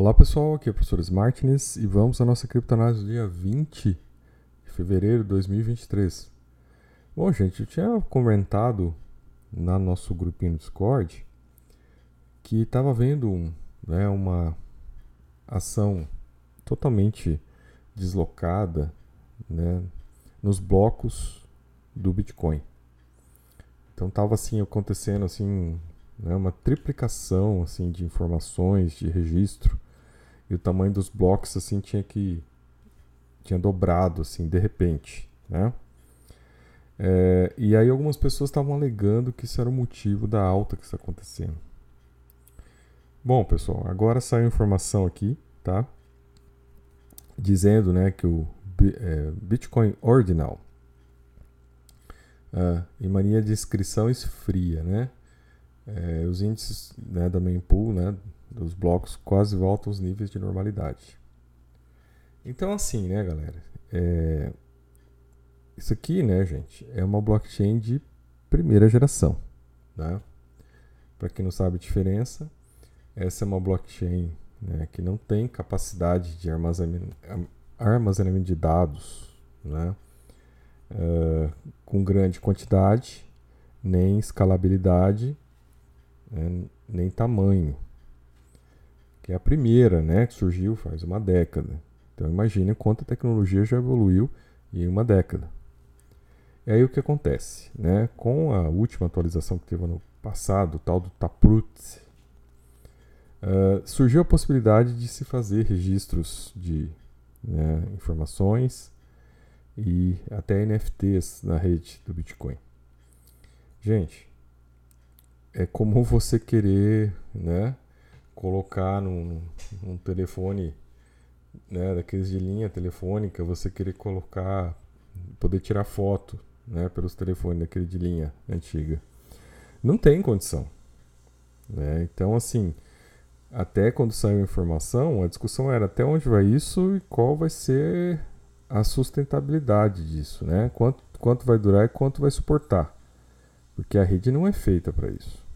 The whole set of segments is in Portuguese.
Olá pessoal, aqui é o professor Smartness e vamos à nossa criptonase do dia 20 de fevereiro de 2023. Bom, gente, eu tinha comentado no nosso grupinho do Discord que estava vendo né, uma ação totalmente deslocada né, nos blocos do Bitcoin. Então estava assim acontecendo assim né, uma triplicação assim de informações de registro e o tamanho dos blocos assim tinha que tinha dobrado assim de repente, né? É, e aí algumas pessoas estavam alegando que isso era o motivo da alta que está acontecendo. Bom, pessoal, agora saiu informação aqui, tá? Dizendo, né, que o é, Bitcoin Ordinal ah, em mania de inscrição esfria, né? É, os índices né, da mempool, né, dos blocos, quase voltam aos níveis de normalidade. Então, assim, né, galera? É, isso aqui, né, gente, é uma blockchain de primeira geração, né? Para quem não sabe a diferença, essa é uma blockchain né, que não tem capacidade de armazenamento, armazenamento de dados, né? Uh, com grande quantidade, nem escalabilidade né, nem tamanho. Que é a primeira, né, que surgiu faz uma década. Então imagine quanta tecnologia já evoluiu em uma década. E aí o que acontece, né? Com a última atualização que teve no passado, o tal do Taproot, uh, surgiu a possibilidade de se fazer registros de né, informações e até NFTs na rede do Bitcoin. Gente, é como você querer, né, colocar num, num telefone, né, daqueles de linha telefônica, você querer colocar, poder tirar foto, né, pelos telefones daquele de linha antiga. Não tem condição. Né? Então, assim, até quando saiu a informação, a discussão era até onde vai isso e qual vai ser a sustentabilidade disso, né? Quanto, quanto vai durar e quanto vai suportar. Porque a rede não é feita para isso.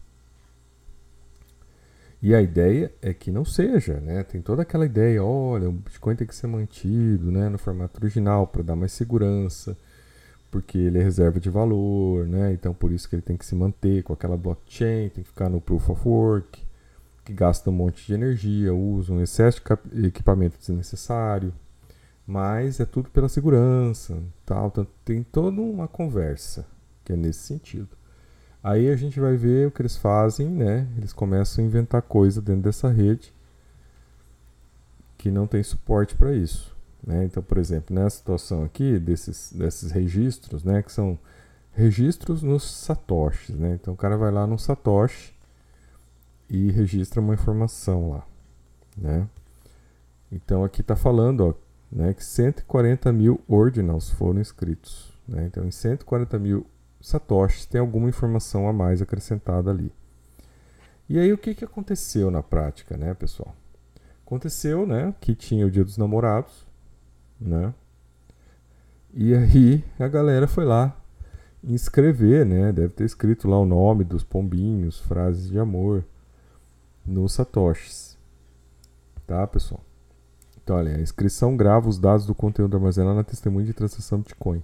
E a ideia é que não seja, né? Tem toda aquela ideia, olha, o Bitcoin tem que ser mantido, né, no formato original para dar mais segurança, porque ele é reserva de valor, né? Então por isso que ele tem que se manter com aquela blockchain, tem que ficar no proof of work, que gasta um monte de energia, usa um excesso de equipamento desnecessário, mas é tudo pela segurança, tal, então, tem toda uma conversa que é nesse sentido. Aí a gente vai ver o que eles fazem, né? Eles começam a inventar coisa dentro dessa rede que não tem suporte para isso. Né? Então, por exemplo, nessa situação aqui, desses, desses registros, né? Que são registros nos satoshis, né? Então o cara vai lá no satoshi e registra uma informação lá, né? Então aqui está falando, ó, né, que 140 mil ordinals foram escritos. Né? Então, em 140 mil satoshis tem alguma informação a mais acrescentada ali. E aí o que, que aconteceu na prática, né, pessoal? Aconteceu, né, que tinha o Dia dos Namorados, né? E aí a galera foi lá inscrever, né? Deve ter escrito lá o nome dos pombinhos, frases de amor nos satoshis. Tá, pessoal? Então, olha, a inscrição grava os dados do conteúdo armazenado na testemunha de transação Bitcoin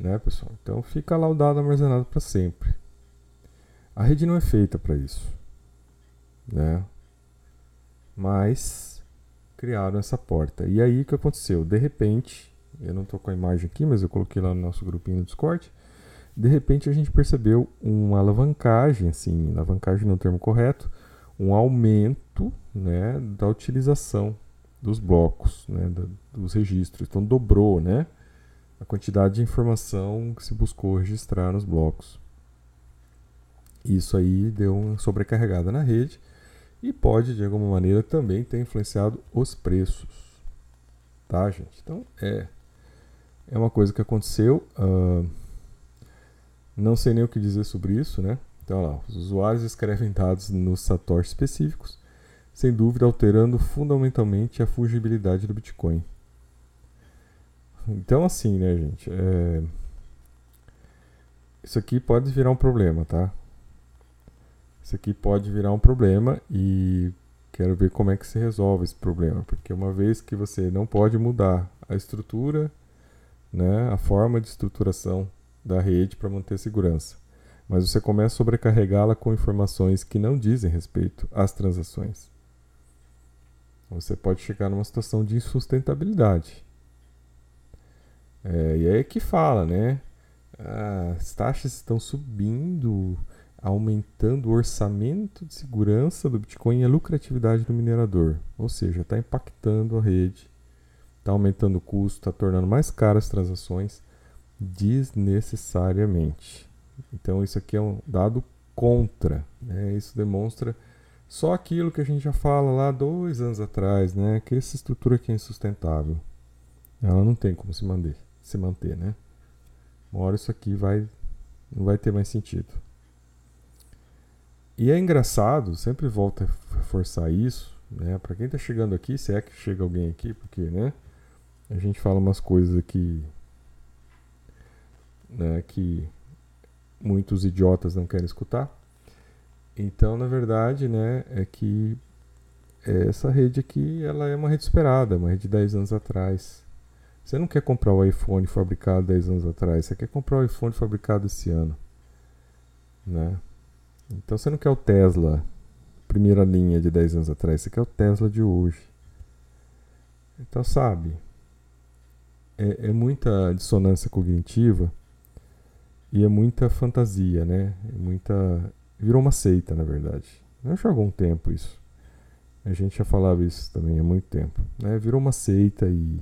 né, pessoal? Então fica lá o dado armazenado para sempre. A rede não é feita para isso, né? Mas criaram essa porta. E aí o que aconteceu? De repente, eu não estou com a imagem aqui, mas eu coloquei lá no nosso grupinho do Discord. De repente a gente percebeu uma alavancagem, assim, alavancagem no termo correto, um aumento, né, da utilização dos blocos, né, da, dos registros. Então dobrou, né? A quantidade de informação que se buscou registrar nos blocos. Isso aí deu uma sobrecarregada na rede e pode, de alguma maneira, também ter influenciado os preços. Tá, gente? Então, é, é uma coisa que aconteceu. Uh, não sei nem o que dizer sobre isso, né? Então, lá, os usuários escrevem dados nos satoshis específicos, sem dúvida alterando fundamentalmente a fungibilidade do Bitcoin. Então, assim, né, gente? É... Isso aqui pode virar um problema, tá? Isso aqui pode virar um problema e quero ver como é que se resolve esse problema, porque uma vez que você não pode mudar a estrutura, né, a forma de estruturação da rede para manter segurança, mas você começa a sobrecarregá-la com informações que não dizem respeito às transações. Você pode chegar numa situação de insustentabilidade. É, e aí é que fala, né? As taxas estão subindo, aumentando o orçamento de segurança do Bitcoin e a lucratividade do minerador. Ou seja, está impactando a rede, está aumentando o custo, está tornando mais caras as transações desnecessariamente. Então, isso aqui é um dado contra. Né? Isso demonstra só aquilo que a gente já fala lá dois anos atrás, né? que essa estrutura aqui é insustentável. Ela não tem como se manter, se manter, né? Uma hora isso aqui vai, não vai ter mais sentido. E é engraçado, sempre volta a reforçar isso, né? Para quem está chegando aqui, se é que chega alguém aqui, porque, né? A gente fala umas coisas aqui, né? Que muitos idiotas não querem escutar. Então, na verdade, né? É que essa rede aqui, ela é uma rede esperada, uma rede de 10 anos atrás. Você não quer comprar o iPhone fabricado 10 anos atrás, você quer comprar o iPhone fabricado esse ano, né? Então você não quer o Tesla, primeira linha de 10 anos atrás, você quer o Tesla de hoje. Então, sabe, é, é muita dissonância cognitiva e é muita fantasia, né? É muita. Virou uma seita, na verdade. Eu já há algum tempo isso. A gente já falava isso também há muito tempo. Né? Virou uma seita e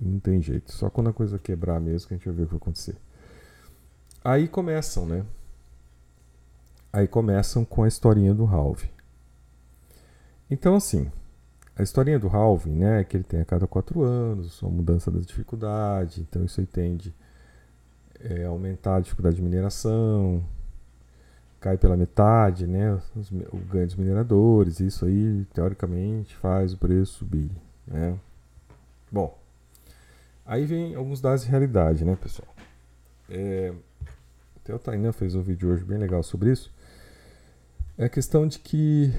não tem jeito. Só quando a coisa quebrar mesmo que a gente vai ver o que vai acontecer. Aí começam, né? Aí começam com a historinha do Halve. Então, assim, a historinha do Halve, né, é que ele tem a cada quatro anos, uma mudança das dificuldades, então isso aí tende é, a aumentar a dificuldade de mineração, cai pela metade, né, os, o ganho dos mineradores, isso aí, teoricamente, faz o preço subir, né. Bom, aí vem alguns dados de realidade, né, pessoal. É, até o Tainan fez um vídeo hoje bem legal sobre isso. É a questão de que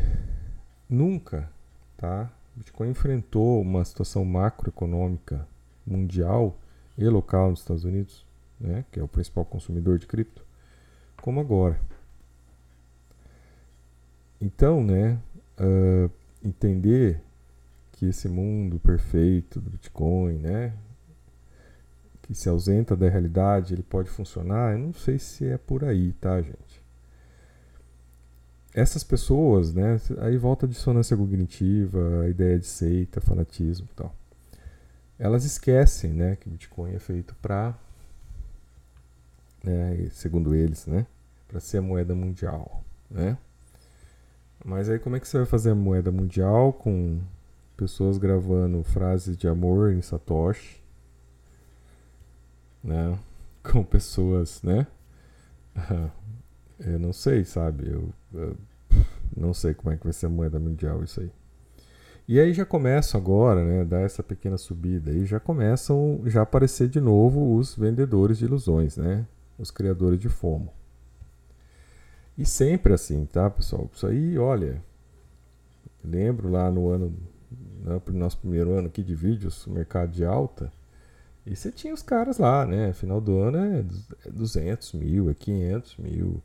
nunca, tá? O Bitcoin enfrentou uma situação macroeconômica mundial e local nos Estados Unidos, né, que é o principal consumidor de cripto, como agora. Então, né, uh, entender que esse mundo perfeito do Bitcoin, né, que se ausenta da realidade, ele pode funcionar, eu não sei se é por aí, tá, gente? essas pessoas, né, aí volta a dissonância cognitiva, a ideia de seita, fanatismo e tal. Elas esquecem, né, que o Bitcoin é feito para, né, segundo eles, né, para ser a moeda mundial, né? Mas aí como é que você vai fazer a moeda mundial com pessoas gravando frases de amor em Satoshi, né? Com pessoas, né? Eu não sei, sabe? Eu, eu, não sei como é que vai ser a moeda mundial isso aí. E aí já começam agora, né, dar essa pequena subida e já começam já aparecer de novo os vendedores de ilusões, né? Os criadores de FOMO. E sempre assim, tá, pessoal? Isso aí, olha, lembro lá no ano, né, no nosso primeiro ano aqui de vídeos, o mercado de alta, e você tinha os caras lá, né? Final do ano é 200 é mil, é 500 mil.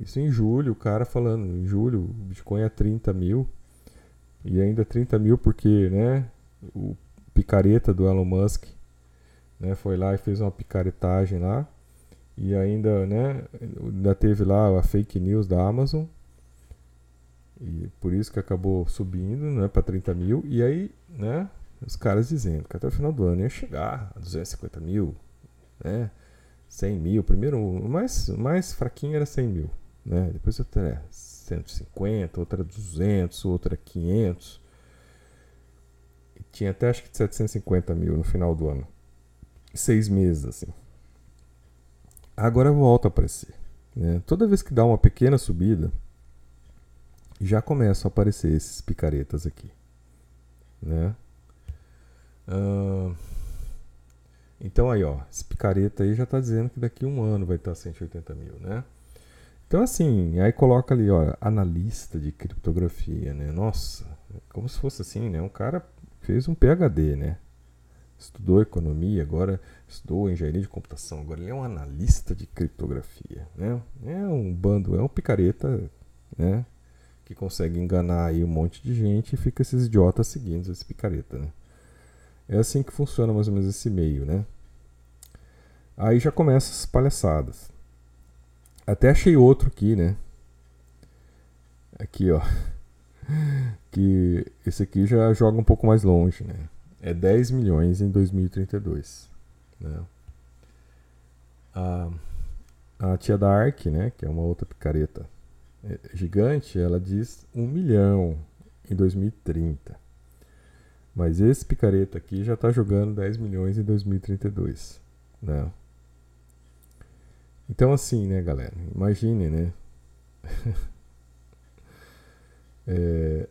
Isso em julho, o cara falando, em julho o Bitcoin é 30 mil. E ainda 30 mil porque, né, o picareta do Elon Musk, né, foi lá e fez uma picaretagem lá. E ainda, né, ainda teve lá a fake news da Amazon. E por isso que acabou subindo, né, para 30 mil. E aí, né, os caras dizendo que até o final do ano ia chegar a 250 mil, né, 100 mil. Primeiro, o mais, mais fraquinho era 100 mil. Né? Depois outra é 150, outra 200, outra 500. E tinha até acho que 750 mil no final do ano. Seis meses assim. Agora volta a aparecer. Né? Toda vez que dá uma pequena subida, já começam a aparecer esses picaretas aqui. Né? Então aí, ó, esse picareta aí já está dizendo que daqui a um ano vai estar 180 mil, né? Então, assim, aí coloca ali, ó, analista de criptografia, né? Nossa, como se fosse assim, né? Um cara fez um PhD, né? Estudou economia, agora estudou engenharia de computação, agora ele é um analista de criptografia, né? É um bando, é um picareta, né? Que consegue enganar aí um monte de gente e fica esses idiotas seguindo esse picareta, né? É assim que funciona mais ou menos esse meio, né? Aí já começa as palhaçadas. Até achei outro aqui, né? Aqui, ó. Que esse aqui já joga um pouco mais longe, né? É 10 milhões em 2032. Né? A, a tia da Ark, né? Que é uma outra picareta é, gigante, ela diz 1 milhão em 2030. Mas esse picareta aqui já está jogando 10 milhões em 2032. Né? Então, assim, né, galera? Imagine, né? é,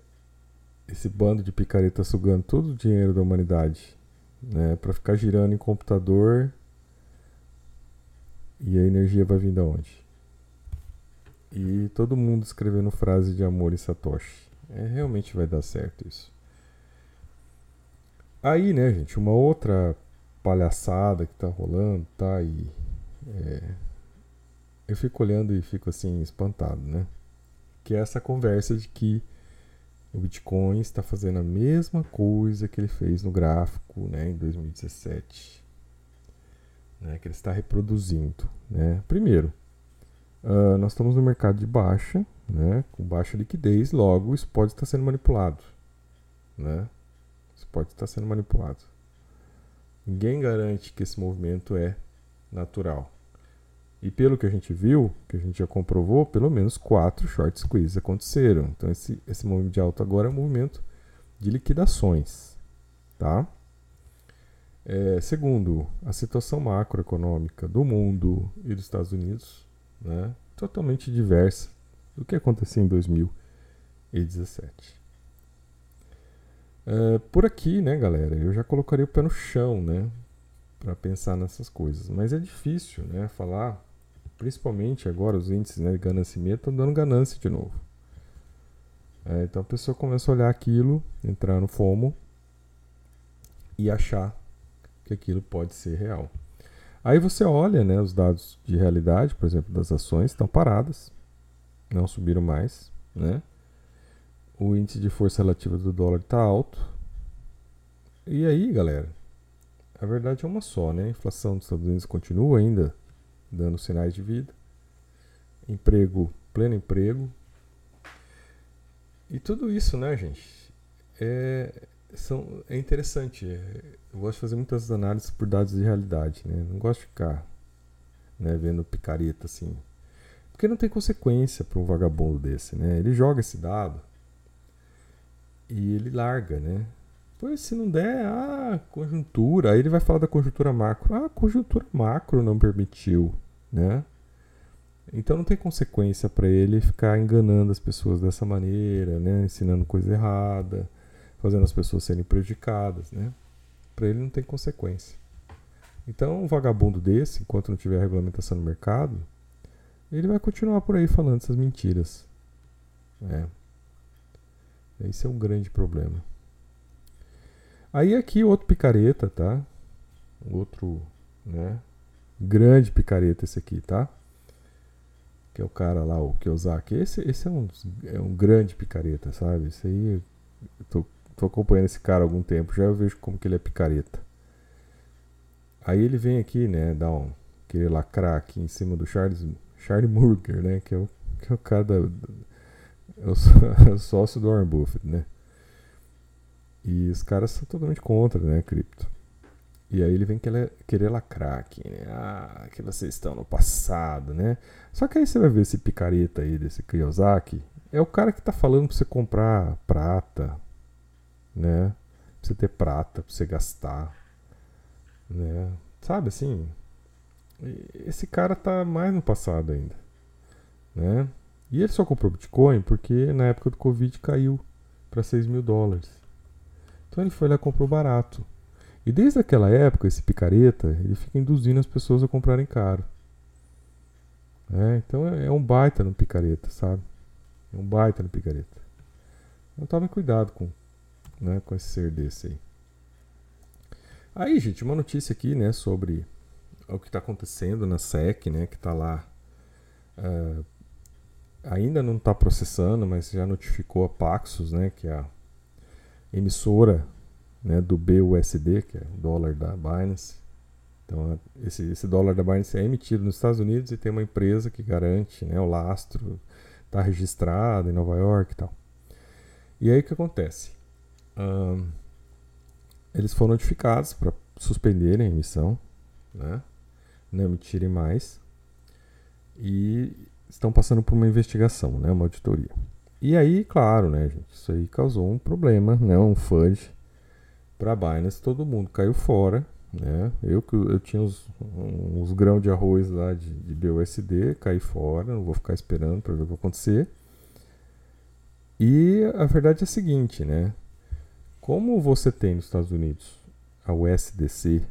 esse bando de picareta sugando todo o dinheiro da humanidade, né? Para ficar girando em computador e a energia vai vir da onde? E todo mundo escrevendo frase de amor e Satoshi. É, realmente vai dar certo isso. Aí, né, gente, uma outra palhaçada que tá rolando, tá? aí. é, eu fico olhando e fico assim, espantado, né? Que é essa conversa de que o Bitcoin está fazendo a mesma coisa que ele fez no gráfico né, em 2017. Né, que ele está reproduzindo. Né? Primeiro, uh, nós estamos no mercado de baixa, né, com baixa liquidez, logo isso pode estar sendo manipulado. Né? Isso pode estar sendo manipulado. Ninguém garante que esse movimento é natural. E pelo que a gente viu, que a gente já comprovou, pelo menos quatro short squeezes aconteceram. Então esse, esse movimento de alta agora é um movimento de liquidações. Tá? É, segundo, a situação macroeconômica do mundo e dos Estados Unidos né, totalmente diversa do que aconteceu em 2017. É, por aqui, né, galera, eu já colocaria o pé no chão, né, para pensar nessas coisas. Mas é difícil, né, falar principalmente agora os índices né, de gananciamento estão dando ganância de novo. É, então a pessoa começa a olhar aquilo, entrar no FOMO e achar que aquilo pode ser real. Aí você olha né, os dados de realidade, por exemplo, das ações, estão paradas, não subiram mais. Né? O índice de força relativa do dólar está alto. E aí, galera, a verdade é uma só, né? A inflação dos Estados Unidos continua ainda dando sinais de vida. Emprego, pleno emprego. E tudo isso, né, gente? É, são, é interessante. É, eu gosto de fazer muitas análises por dados de realidade, né? Não gosto de ficar né, vendo picareta assim. Porque não tem consequência para um vagabundo desse, né? Ele joga esse dado e ele larga, né? Pois se não der, ah, conjuntura. Aí ele vai falar da conjuntura macro. Ah, conjuntura macro não permitiu, né? Então não tem consequência para ele ficar enganando as pessoas dessa maneira, né? Ensinando coisa errada, fazendo as pessoas serem prejudicadas, né? Para ele não tem consequência. Então um vagabundo desse, enquanto não tiver regulamentação no mercado, ele vai continuar por aí falando essas mentiras. É. Esse é um grande problema. Aí aqui outro picareta, tá? Outro, né? Grande picareta esse aqui, tá? Que é o cara lá, o Kiyosaki. Esse, esse é, um, é um grande picareta, sabe? Esse aí, eu tô, tô acompanhando esse cara há algum tempo, já eu vejo como que ele é picareta. Aí ele vem aqui, né, dar um, querer lacrar aqui em cima do Charles, Charlie Munger, né, que é o, que é o cara da, é o sócio do Warren Buffett, né? E os caras são totalmente contra, né, cripto. E aí ele vem querer, querer lacrar aqui, né? Ah, que vocês estão no passado, né? Só que aí você vai ver esse picareta aí desse Kiyosaki. É o cara que tá falando pra você comprar prata, né? Pra você ter prata, pra você gastar, né? Sabe assim? Esse cara tá mais no passado ainda, né? E ele só comprou Bitcoin porque na época do Covid caiu para 6 mil dólares. Então ele foi lá e comprou barato. E desde aquela época, esse picareta, ele fica induzindo as pessoas a comprarem caro. É, então é, é um baita no picareta, sabe? É um baita no picareta. Então tome cuidado com, né, com esse ser desse aí. Aí, gente, uma notícia aqui, né, sobre o que está acontecendo na SEC, né, que está lá. Uh, ainda não está processando, mas já notificou a Paxos, né, que é a emissora né, do BUSD, que é o dólar da Binance. Então, esse, esse dólar da Binance é emitido nos Estados Unidos e tem uma empresa que garante né, o lastro, está registrado em Nova York e tal. E aí o que acontece? Um, eles foram notificados para suspenderem a emissão, né? não emitirem mais, e estão passando por uma investigação, né? uma auditoria. E aí, claro, né, gente, isso aí causou um problema, né, um FUD para a Binance, todo mundo caiu fora, né? Eu que eu tinha uns, uns grãos de arroz lá de, de BUSD, caí fora, não vou ficar esperando para ver o que vai acontecer. E a verdade é a seguinte, né? Como você tem nos Estados Unidos a USDC,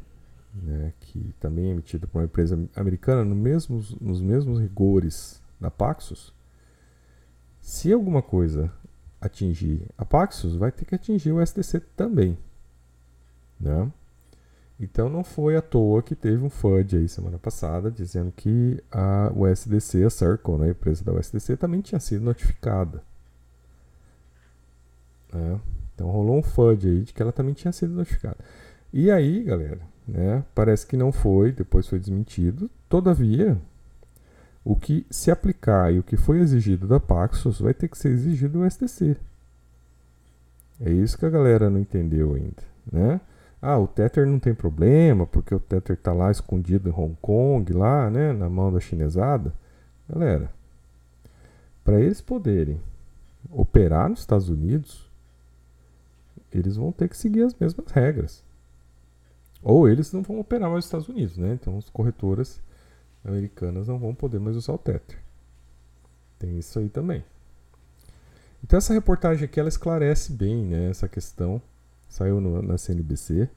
né, que também é emitida por uma empresa americana no mesmos, nos mesmos rigores da Paxos, se alguma coisa atingir a Paxos, vai ter que atingir o USDC também. Né? Então não foi à toa que teve um FUD aí semana passada dizendo que a USDC, a Circle, né, a empresa da USDC, também tinha sido notificada. Né? Então rolou um FUD aí de que ela também tinha sido notificada. E aí, galera, né, parece que não foi, depois foi desmentido. Todavia, o que se aplicar e o que foi exigido da Paxos vai ter que ser exigido do SDC. É isso que a galera não entendeu ainda, né? Ah, o Tether não tem problema, porque o Tether está lá escondido em Hong Kong, lá, né, na mão da chinesada. Galera, para eles poderem operar nos Estados Unidos, eles vão ter que seguir as mesmas regras. Ou eles não vão operar mais nos Estados Unidos, né? Então as corretoras americanas não vão poder mais usar o Tether. Tem isso aí também. Então essa reportagem aqui ela esclarece bem, né, essa questão Saiu no, na CNBC.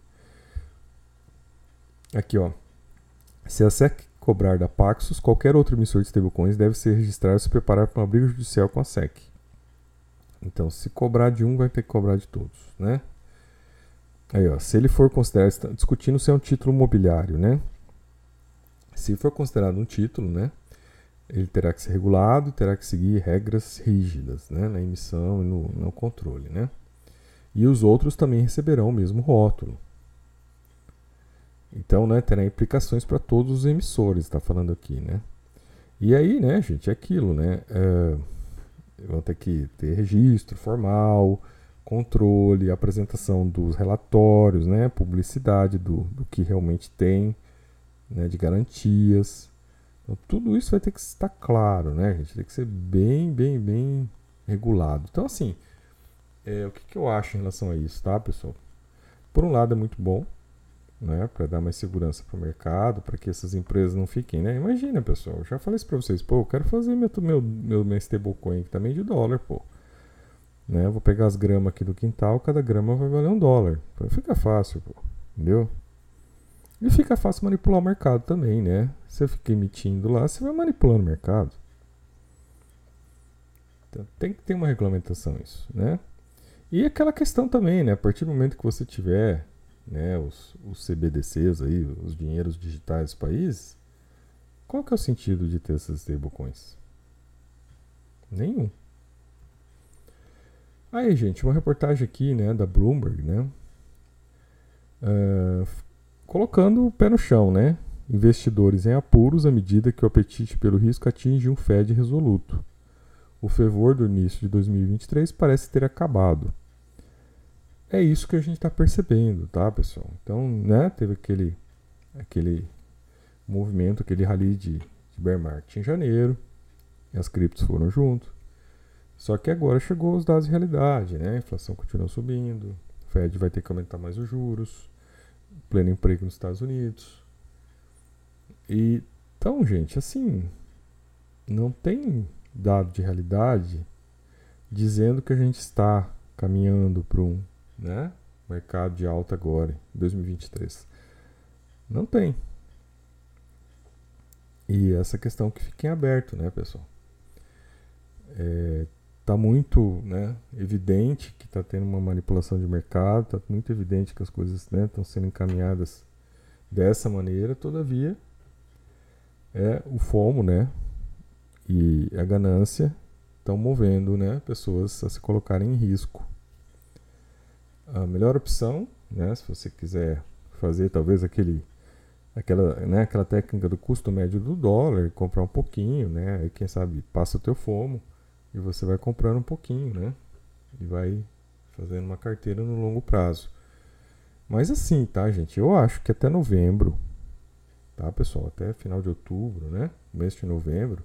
Aqui, ó. Se a SEC cobrar da Paxos, qualquer outro emissor de stablecoins deve ser registrado e se preparar para uma briga judicial com a SEC. Então, se cobrar de um, vai ter que cobrar de todos, né? Aí, ó, se ele for considerado, discutindo se é um título mobiliário, né? Se for considerado um título, né? Ele terá que ser regulado e terá que seguir regras rígidas, né? Na emissão e no, no controle, né? e os outros também receberão o mesmo rótulo. Então, né, terá implicações para todos os emissores, está falando aqui, né? E aí, né, gente, é aquilo, né? É, vão ter que ter registro formal, controle, apresentação dos relatórios, né, publicidade do, do que realmente tem, né, de garantias. Então, tudo isso vai ter que estar claro, né, gente? Tem que ser bem, bem, bem regulado. Então, assim, é, o que, que eu acho em relação a isso, tá, pessoal? Por um lado é muito bom, né, para dar mais segurança para o mercado, para que essas empresas não fiquem, né? Imagina, pessoal, eu já falei isso para vocês, pô, eu quero fazer meu meu meu, meu stablecoin aqui também de dólar, pô. Né? Eu vou pegar as gramas aqui do quintal, cada grama vai valer um dólar. Fica fácil, pô. Entendeu? E fica fácil manipular o mercado também, né? Você fica emitindo lá, você vai manipulando o mercado. Então, tem que ter uma regulamentação isso, né? E aquela questão também, né? A partir do momento que você tiver né, os, os CBDCs aí, os dinheiros digitais dos países, qual que é o sentido de ter essas stablecoins? Nenhum. Aí, gente, uma reportagem aqui, né, da Bloomberg, né, uh, colocando o pé no chão, né, investidores em apuros à medida que o apetite pelo risco atinge um Fed resoluto. O fervor do início de 2023 parece ter acabado é isso que a gente está percebendo, tá, pessoal? Então, né, teve aquele, aquele movimento, aquele rally de, de bear market em janeiro, e as criptos foram junto. Só que agora chegou os dados de realidade, né? A inflação continua subindo, o Fed vai ter que aumentar mais os juros, pleno emprego nos Estados Unidos. E então, gente, assim, não tem dado de realidade dizendo que a gente está caminhando para um né? Mercado de alta agora, em 2023. Não tem. E essa questão que fique em aberto, né, pessoal? É, tá muito né, evidente que está tendo uma manipulação de mercado, está muito evidente que as coisas estão né, sendo encaminhadas dessa maneira, todavia é o FOMO, né, e a ganância estão movendo, né, pessoas a se colocarem em risco. A melhor opção, né, se você quiser fazer talvez aquele aquela, né, aquela técnica do custo médio do dólar, comprar um pouquinho, né, aí quem sabe passa o teu FOMO e você vai comprando um pouquinho, né, e vai fazendo uma carteira no longo prazo. Mas assim, tá, gente? Eu acho que até novembro, tá, pessoal? Até final de outubro, né? Mês de novembro,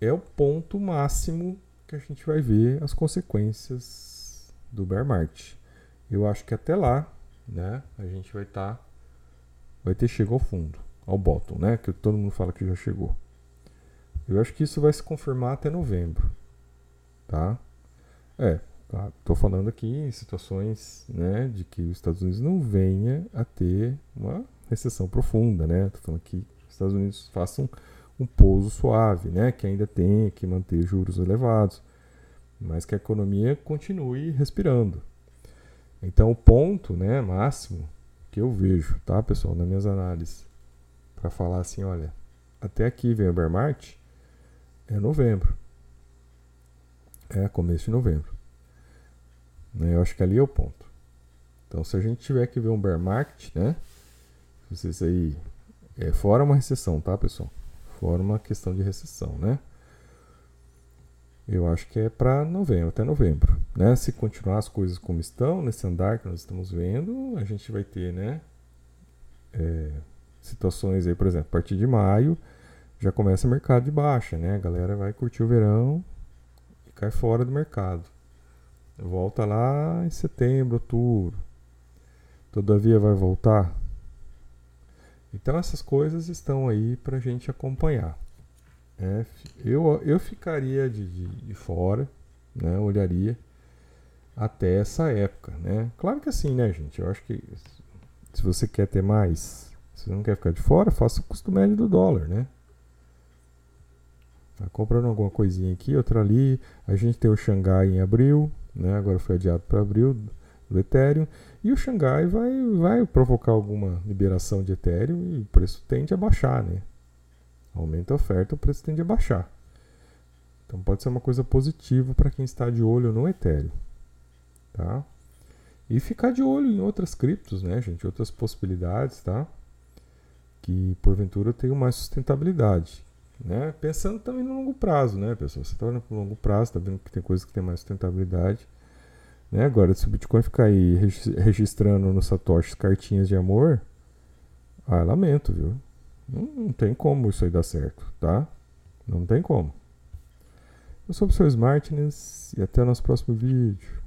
é o ponto máximo que a gente vai ver as consequências do bear market. Eu acho que até lá, né, a gente vai estar tá, vai ter chegado ao fundo, ao bottom, né, que todo mundo fala que já chegou. Eu acho que isso vai se confirmar até novembro, tá? É, tá, tô falando aqui em situações, né, de que os Estados Unidos não venha a ter uma recessão profunda, né? Tô falando que os Estados Unidos façam um pouso suave, né? que ainda tem que manter juros elevados, mas que a economia continue respirando. Então, o ponto né, máximo que eu vejo, tá, pessoal, nas minhas análises, para falar assim: olha, até aqui vem o bear market, é novembro. É começo de novembro. Né, eu acho que ali é o ponto. Então, se a gente tiver que ver um bear market, né? Vocês aí. É fora uma recessão, tá, pessoal? forma questão de recessão, né? Eu acho que é para novembro, até novembro, né? Se continuar as coisas como estão, nesse andar que nós estamos vendo, a gente vai ter, né? É, situações aí, por exemplo, a partir de maio já começa o mercado de baixa, né? A galera vai curtir o verão e cai fora do mercado. Volta lá em setembro, outubro. Todavia vai voltar? Então essas coisas estão aí para a gente acompanhar. É, eu, eu ficaria de, de, de, fora, né, olharia até essa época. Né? Claro que assim, né, gente? Eu acho que se você quer ter mais, se você não quer ficar de fora, faça o custo médio do dólar, né? Tá comprando alguma coisinha aqui, outra ali. A gente tem o Xangai em abril, né? Agora foi adiado para abril do Ethereum. E o Xangai vai, vai provocar alguma liberação de Ethereum e o preço tende a baixar, né? Aumenta a oferta, o preço tende a baixar. Então pode ser uma coisa positiva para quem está de olho no Ethereum, tá? E ficar de olho em outras criptos, né, gente? Outras possibilidades, tá? Que porventura tenham mais sustentabilidade, né? Pensando também no longo prazo, né, pessoal? Você está olhando para o longo prazo, está vendo que tem coisas que tem mais sustentabilidade. Né? Agora, se o Bitcoin ficar aí registrando no Satoshi cartinhas de amor, ah, lamento, viu? Não, não, tem como isso aí dar certo, tá? Não tem como. Eu sou o professor Smartness e até o nosso próximo vídeo.